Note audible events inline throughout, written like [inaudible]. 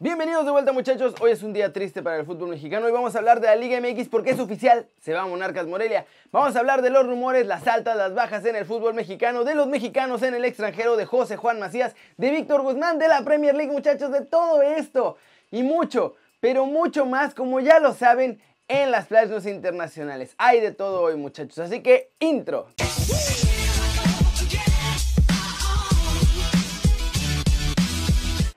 Bienvenidos de vuelta muchachos, hoy es un día triste para el fútbol mexicano y vamos a hablar de la Liga MX porque es oficial, se va a Monarcas Morelia. Vamos a hablar de los rumores, las altas, las bajas en el fútbol mexicano, de los mexicanos en el extranjero, de José Juan Macías, de Víctor Guzmán, de la Premier League muchachos, de todo esto y mucho, pero mucho más como ya lo saben en las playas internacionales. Hay de todo hoy muchachos, así que intro.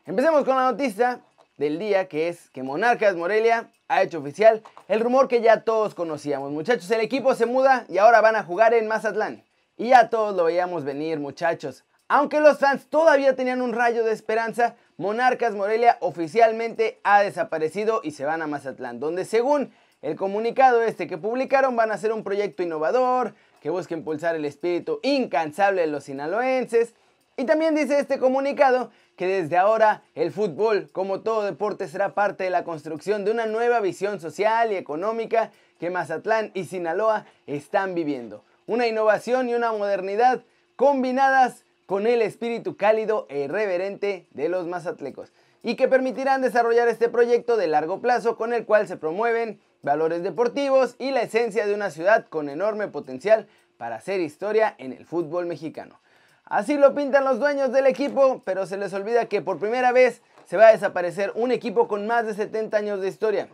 Empecemos con la noticia del día que es que Monarcas Morelia ha hecho oficial el rumor que ya todos conocíamos. Muchachos, el equipo se muda y ahora van a jugar en Mazatlán. Y ya todos lo veíamos venir, muchachos. Aunque los fans todavía tenían un rayo de esperanza, Monarcas Morelia oficialmente ha desaparecido y se van a Mazatlán, donde según el comunicado este que publicaron van a hacer un proyecto innovador que busca impulsar el espíritu incansable de los sinaloenses. Y también dice este comunicado que desde ahora el fútbol, como todo deporte, será parte de la construcción de una nueva visión social y económica que Mazatlán y Sinaloa están viviendo. Una innovación y una modernidad combinadas con el espíritu cálido e irreverente de los mazatlecos y que permitirán desarrollar este proyecto de largo plazo con el cual se promueven valores deportivos y la esencia de una ciudad con enorme potencial para hacer historia en el fútbol mexicano. Así lo pintan los dueños del equipo, pero se les olvida que por primera vez se va a desaparecer un equipo con más de 70 años de historia.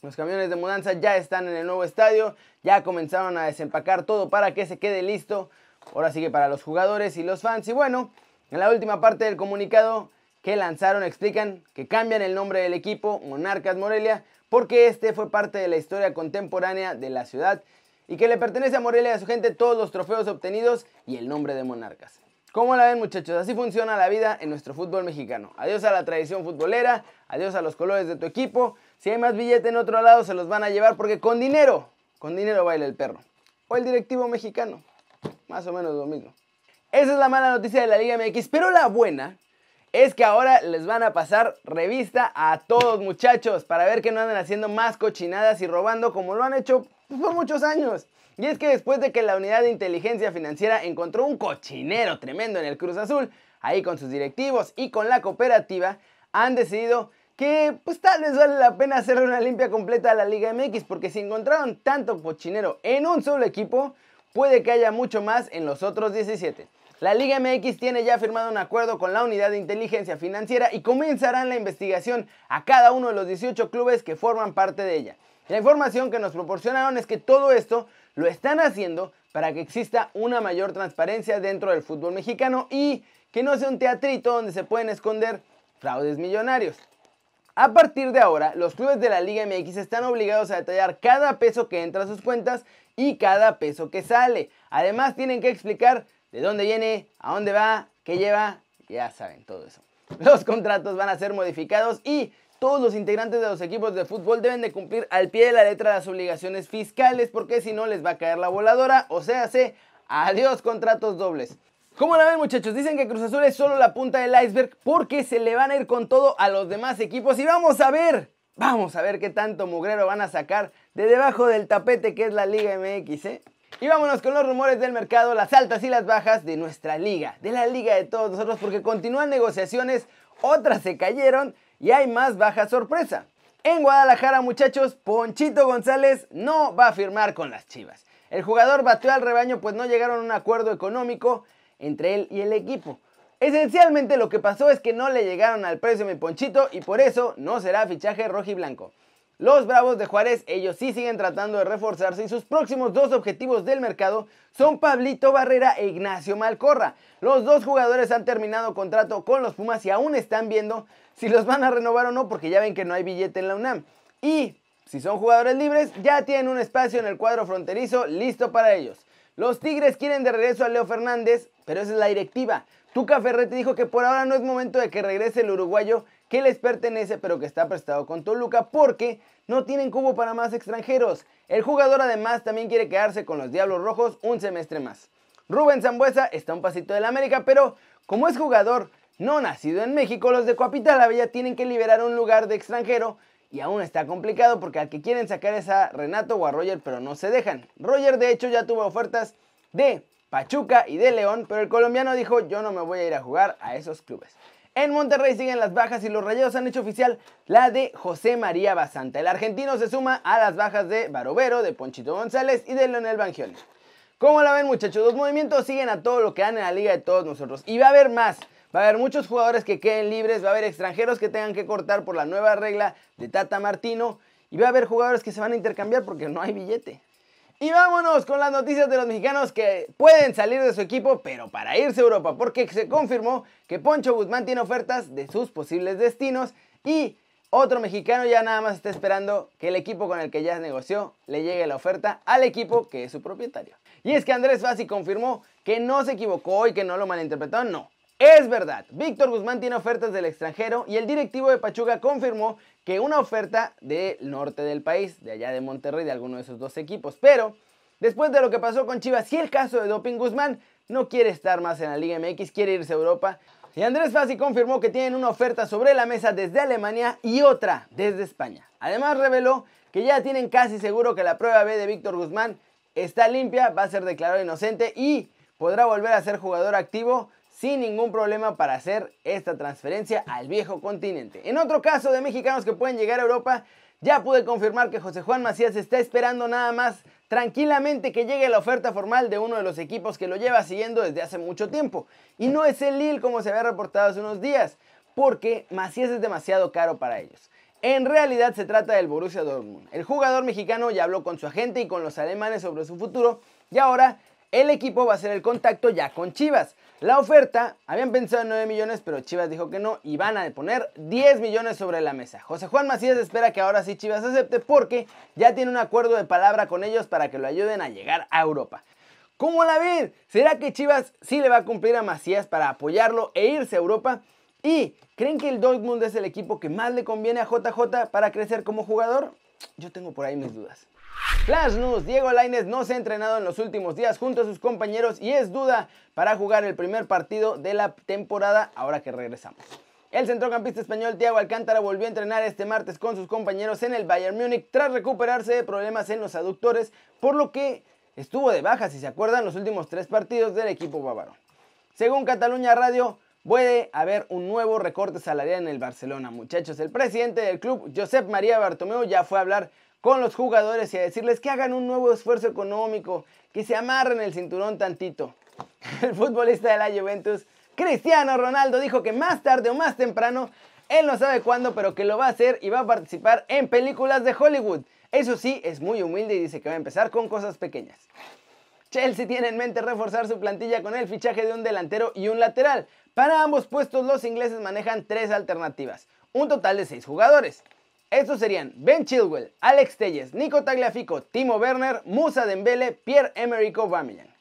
Los camiones de mudanza ya están en el nuevo estadio, ya comenzaron a desempacar todo para que se quede listo. Ahora sigue para los jugadores y los fans. Y bueno, en la última parte del comunicado que lanzaron explican que cambian el nombre del equipo, Monarcas Morelia, porque este fue parte de la historia contemporánea de la ciudad y que le pertenece a Morelia y a su gente todos los trofeos obtenidos y el nombre de Monarcas. ¿Cómo la ven muchachos? Así funciona la vida en nuestro fútbol mexicano. Adiós a la tradición futbolera, adiós a los colores de tu equipo. Si hay más billete en otro lado se los van a llevar porque con dinero, con dinero baila el perro. O el directivo mexicano. Más o menos lo mismo. Esa es la mala noticia de la Liga MX, pero la buena es que ahora les van a pasar revista a todos muchachos para ver que no andan haciendo más cochinadas y robando como lo han hecho por muchos años. Y es que después de que la unidad de inteligencia financiera encontró un cochinero tremendo en el Cruz Azul, ahí con sus directivos y con la cooperativa, han decidido que pues tal vez vale la pena hacerle una limpia completa a la Liga MX, porque si encontraron tanto cochinero en un solo equipo, puede que haya mucho más en los otros 17. La Liga MX tiene ya firmado un acuerdo con la Unidad de Inteligencia Financiera y comenzarán la investigación a cada uno de los 18 clubes que forman parte de ella. La información que nos proporcionaron es que todo esto lo están haciendo para que exista una mayor transparencia dentro del fútbol mexicano y que no sea un teatrito donde se pueden esconder fraudes millonarios. A partir de ahora, los clubes de la Liga MX están obligados a detallar cada peso que entra a sus cuentas y cada peso que sale. Además, tienen que explicar de dónde viene, a dónde va, qué lleva, ya saben todo eso. Los contratos van a ser modificados y todos los integrantes de los equipos de fútbol deben de cumplir al pie de la letra las obligaciones fiscales porque si no les va a caer la voladora, o sea, se adiós contratos dobles. ¿Cómo la ven muchachos? Dicen que Cruz Azul es solo la punta del iceberg porque se le van a ir con todo a los demás equipos y vamos a ver, vamos a ver qué tanto mugrero van a sacar de debajo del tapete que es la Liga MX, ¿eh? Y vámonos con los rumores del mercado, las altas y las bajas de nuestra liga, de la liga de todos nosotros, porque continúan negociaciones, otras se cayeron y hay más baja sorpresa. En Guadalajara, muchachos, Ponchito González no va a firmar con las Chivas. El jugador batió al rebaño pues no llegaron a un acuerdo económico entre él y el equipo. Esencialmente lo que pasó es que no le llegaron al precio mi Ponchito y por eso no será fichaje rojo y blanco. Los Bravos de Juárez, ellos sí siguen tratando de reforzarse y sus próximos dos objetivos del mercado son Pablito Barrera e Ignacio Malcorra. Los dos jugadores han terminado contrato con los Pumas y aún están viendo si los van a renovar o no porque ya ven que no hay billete en la UNAM. Y si son jugadores libres, ya tienen un espacio en el cuadro fronterizo listo para ellos. Los Tigres quieren de regreso a Leo Fernández, pero esa es la directiva. Tuca Ferretti dijo que por ahora no es momento de que regrese el uruguayo que les pertenece pero que está prestado con Toluca porque no tienen cubo para más extranjeros. El jugador además también quiere quedarse con los Diablos Rojos un semestre más. Rubén Zambuesa está un pasito del América, pero como es jugador no nacido en México, los de Coapita la Bella tienen que liberar un lugar de extranjero y aún está complicado porque al que quieren sacar es a Renato o a Roger, pero no se dejan. Roger de hecho ya tuvo ofertas de Pachuca y de León, pero el colombiano dijo yo no me voy a ir a jugar a esos clubes. En Monterrey siguen las bajas y los rayados han hecho oficial la de José María Basanta. El argentino se suma a las bajas de Barovero, de Ponchito González y de Leonel Bangioni. ¿Cómo la ven muchachos? Los movimientos siguen a todo lo que dan en la liga de todos nosotros. Y va a haber más. Va a haber muchos jugadores que queden libres, va a haber extranjeros que tengan que cortar por la nueva regla de Tata Martino. Y va a haber jugadores que se van a intercambiar porque no hay billete. Y vámonos con las noticias de los mexicanos que pueden salir de su equipo, pero para irse a Europa, porque se confirmó que Poncho Guzmán tiene ofertas de sus posibles destinos y otro mexicano ya nada más está esperando que el equipo con el que ya negoció le llegue la oferta al equipo que es su propietario. Y es que Andrés Fassi confirmó que no se equivocó y que no lo malinterpretó, no. Es verdad, Víctor Guzmán tiene ofertas del extranjero y el directivo de Pachuca confirmó que una oferta del norte del país, de allá de Monterrey, de alguno de esos dos equipos. Pero después de lo que pasó con Chivas y el caso de Doping Guzmán, no quiere estar más en la Liga MX, quiere irse a Europa. Y Andrés Fassi confirmó que tienen una oferta sobre la mesa desde Alemania y otra desde España. Además reveló que ya tienen casi seguro que la prueba B de Víctor Guzmán está limpia, va a ser declarado inocente y podrá volver a ser jugador activo sin ningún problema para hacer esta transferencia al viejo continente. En otro caso de mexicanos que pueden llegar a Europa, ya pude confirmar que José Juan Macías está esperando nada más tranquilamente que llegue la oferta formal de uno de los equipos que lo lleva siguiendo desde hace mucho tiempo. Y no es el Lille como se había reportado hace unos días, porque Macías es demasiado caro para ellos. En realidad se trata del Borussia Dortmund. El jugador mexicano ya habló con su agente y con los alemanes sobre su futuro y ahora el equipo va a hacer el contacto ya con Chivas. La oferta, habían pensado en 9 millones, pero Chivas dijo que no y van a poner 10 millones sobre la mesa. José Juan Macías espera que ahora sí Chivas acepte porque ya tiene un acuerdo de palabra con ellos para que lo ayuden a llegar a Europa. ¿Cómo la ven? ¿Será que Chivas sí le va a cumplir a Macías para apoyarlo e irse a Europa? ¿Y creen que el Dortmund es el equipo que más le conviene a JJ para crecer como jugador? Yo tengo por ahí mis dudas. Flash News, Diego Lainez no se ha entrenado en los últimos días junto a sus compañeros y es duda para jugar el primer partido de la temporada ahora que regresamos. El centrocampista español Thiago Alcántara volvió a entrenar este martes con sus compañeros en el Bayern Múnich tras recuperarse de problemas en los aductores, por lo que estuvo de baja, si se acuerdan, los últimos tres partidos del equipo bávaro. Según Cataluña Radio, puede haber un nuevo recorte salarial en el Barcelona. Muchachos, el presidente del club, Josep María Bartomeu, ya fue a hablar con los jugadores y a decirles que hagan un nuevo esfuerzo económico, que se amarren el cinturón tantito. [laughs] El futbolista de la Juventus, Cristiano Ronaldo, dijo que más tarde o más temprano, él no sabe cuándo, pero que lo va a hacer y va a participar en películas de Hollywood. Eso sí, es muy humilde y dice que va a empezar con cosas pequeñas. Chelsea tiene en mente reforzar su plantilla con el fichaje de un delantero y un lateral. Para ambos puestos los ingleses manejan tres alternativas, un total de seis jugadores. Estos serían Ben Chilwell, Alex Telles, Nico Tagliafico, Timo Werner, Musa Dembele, Pierre-Emerick Aubameyang.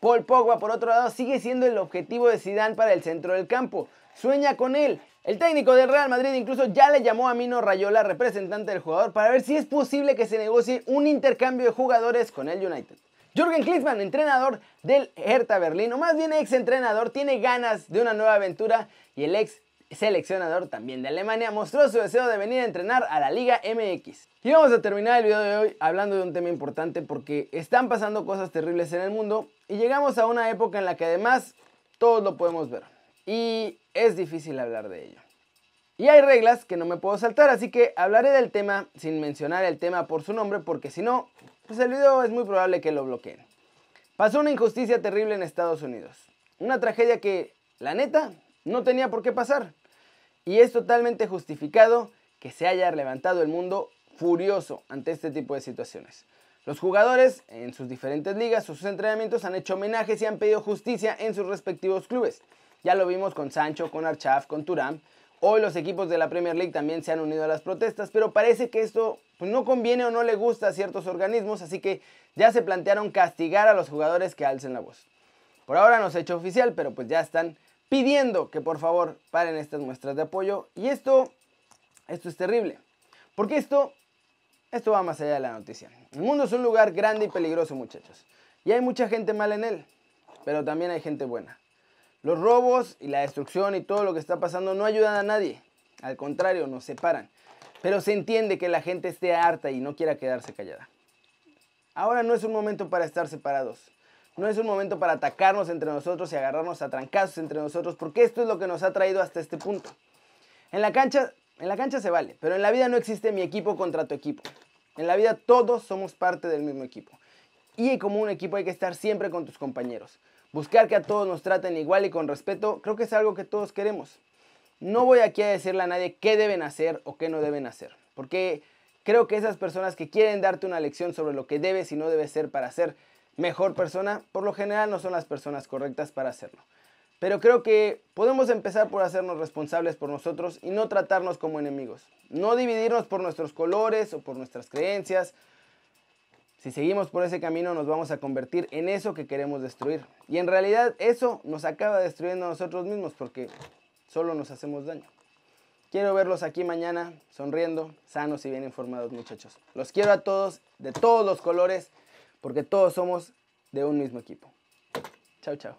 Paul Pogba, por otro lado, sigue siendo el objetivo de Zidane para el centro del campo. Sueña con él. El técnico del Real Madrid incluso ya le llamó a Mino Rayola, representante del jugador, para ver si es posible que se negocie un intercambio de jugadores con el United. Jürgen Klinsmann, entrenador del Hertha Berlín, o más bien ex entrenador, tiene ganas de una nueva aventura y el ex seleccionador también de Alemania, mostró su deseo de venir a entrenar a la Liga MX. Y vamos a terminar el video de hoy hablando de un tema importante porque están pasando cosas terribles en el mundo y llegamos a una época en la que además todos lo podemos ver y es difícil hablar de ello. Y hay reglas que no me puedo saltar, así que hablaré del tema sin mencionar el tema por su nombre porque si no, pues el video es muy probable que lo bloqueen. Pasó una injusticia terrible en Estados Unidos. Una tragedia que, la neta, no tenía por qué pasar. Y es totalmente justificado que se haya levantado el mundo furioso ante este tipo de situaciones. Los jugadores en sus diferentes ligas sus entrenamientos han hecho homenajes y han pedido justicia en sus respectivos clubes. Ya lo vimos con Sancho, con Archaf, con Turam. Hoy los equipos de la Premier League también se han unido a las protestas, pero parece que esto pues, no conviene o no le gusta a ciertos organismos, así que ya se plantearon castigar a los jugadores que alcen la voz. Por ahora no se ha hecho oficial, pero pues ya están pidiendo que por favor paren estas muestras de apoyo. Y esto, esto es terrible. Porque esto, esto va más allá de la noticia. El mundo es un lugar grande y peligroso, muchachos. Y hay mucha gente mala en él, pero también hay gente buena. Los robos y la destrucción y todo lo que está pasando no ayudan a nadie. Al contrario, nos separan. Pero se entiende que la gente esté harta y no quiera quedarse callada. Ahora no es un momento para estar separados. No es un momento para atacarnos entre nosotros y agarrarnos a trancazos entre nosotros, porque esto es lo que nos ha traído hasta este punto. En la cancha, en la cancha se vale, pero en la vida no existe mi equipo contra tu equipo. En la vida todos somos parte del mismo equipo. Y como un equipo hay que estar siempre con tus compañeros. Buscar que a todos nos traten igual y con respeto, creo que es algo que todos queremos. No voy aquí a decirle a nadie qué deben hacer o qué no deben hacer, porque creo que esas personas que quieren darte una lección sobre lo que debes y no debes ser para ser mejor persona, por lo general no son las personas correctas para hacerlo. Pero creo que podemos empezar por hacernos responsables por nosotros y no tratarnos como enemigos. No dividirnos por nuestros colores o por nuestras creencias. Si seguimos por ese camino nos vamos a convertir en eso que queremos destruir. Y en realidad eso nos acaba destruyendo a nosotros mismos porque solo nos hacemos daño. Quiero verlos aquí mañana sonriendo, sanos y bien informados muchachos. Los quiero a todos, de todos los colores porque todos somos de un mismo equipo. Chao, chao.